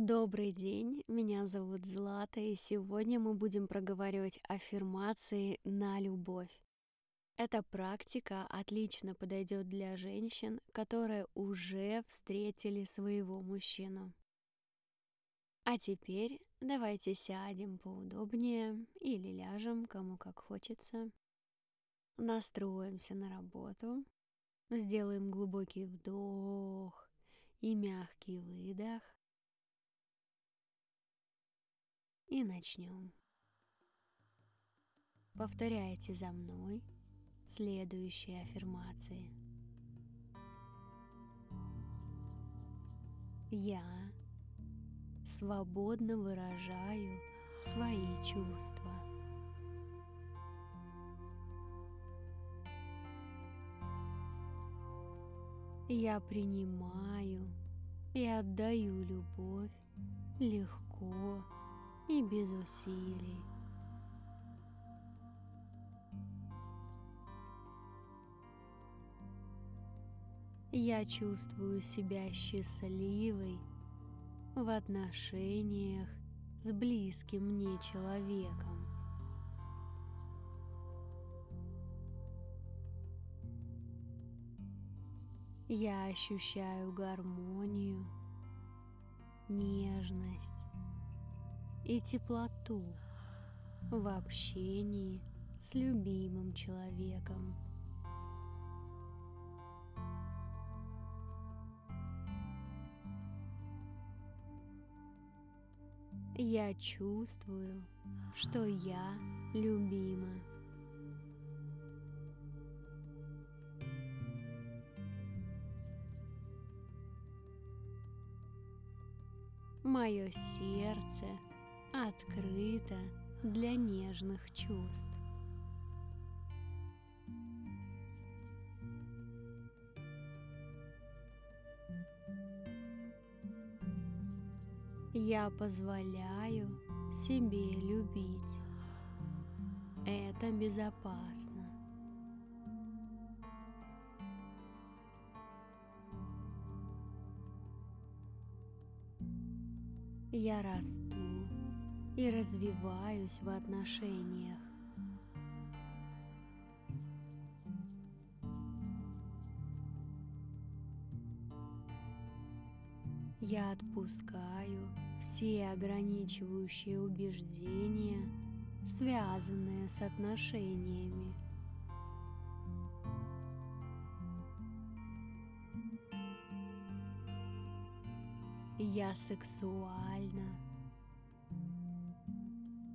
Добрый день, меня зовут Злата, и сегодня мы будем проговаривать аффирмации на любовь. Эта практика отлично подойдет для женщин, которые уже встретили своего мужчину. А теперь давайте сядем поудобнее или ляжем, кому как хочется. Настроимся на работу. Сделаем глубокий вдох и мягкий выдох. И начнем. Повторяйте за мной следующие аффирмации. Я свободно выражаю свои чувства. Я принимаю и отдаю любовь легко и без усилий. Я чувствую себя счастливой в отношениях с близким мне человеком. Я ощущаю гармонию, нежность и теплоту в общении с любимым человеком. Я чувствую, что я любима. Мое сердце открыто для нежных чувств. Я позволяю себе любить. Это безопасно. Я расту и развиваюсь в отношениях. Я отпускаю все ограничивающие убеждения, связанные с отношениями. Я сексуальна,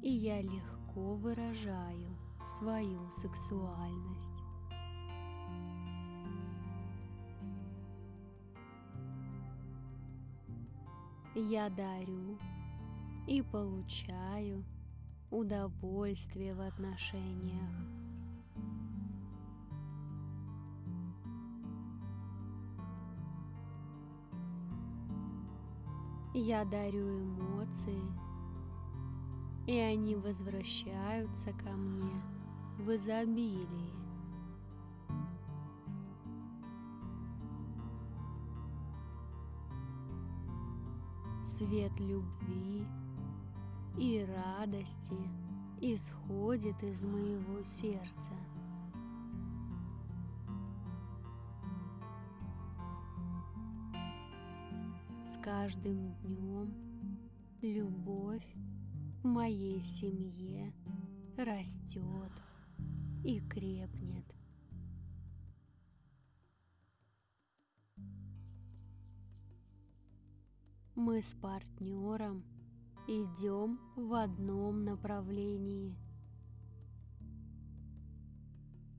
и я легко выражаю свою сексуальность. Я дарю и получаю удовольствие в отношениях. Я дарю эмоции, и они возвращаются ко мне в изобилии. Свет любви и радости исходит из моего сердца. С каждым днем любовь моей семье растет и крепнет. Мы с партнером идем в одном направлении.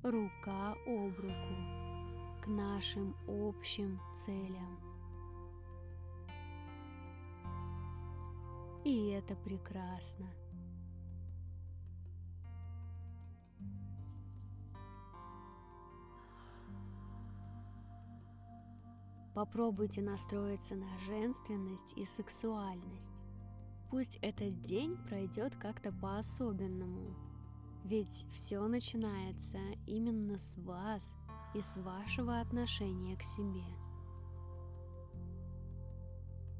Рука об руку к нашим общим целям. И это прекрасно. Попробуйте настроиться на женственность и сексуальность. Пусть этот день пройдет как-то по-особенному, ведь все начинается именно с вас и с вашего отношения к себе.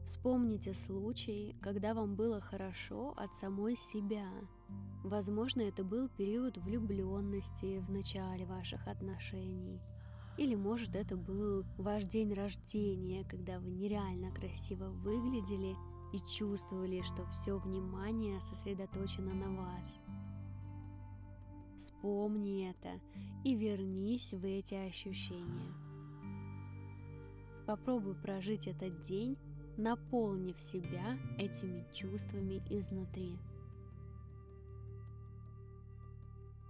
Вспомните случай, когда вам было хорошо от самой себя. Возможно, это был период влюбленности в начале ваших отношений. Или, может, это был ваш день рождения, когда вы нереально красиво выглядели и чувствовали, что все внимание сосредоточено на вас. Вспомни это и вернись в эти ощущения. Попробуй прожить этот день наполнив себя этими чувствами изнутри.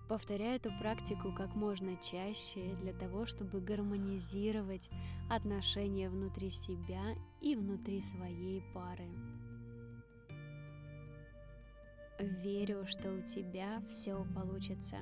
Повторяй эту практику как можно чаще для того, чтобы гармонизировать отношения внутри себя и внутри своей пары. Верю, что у тебя все получится.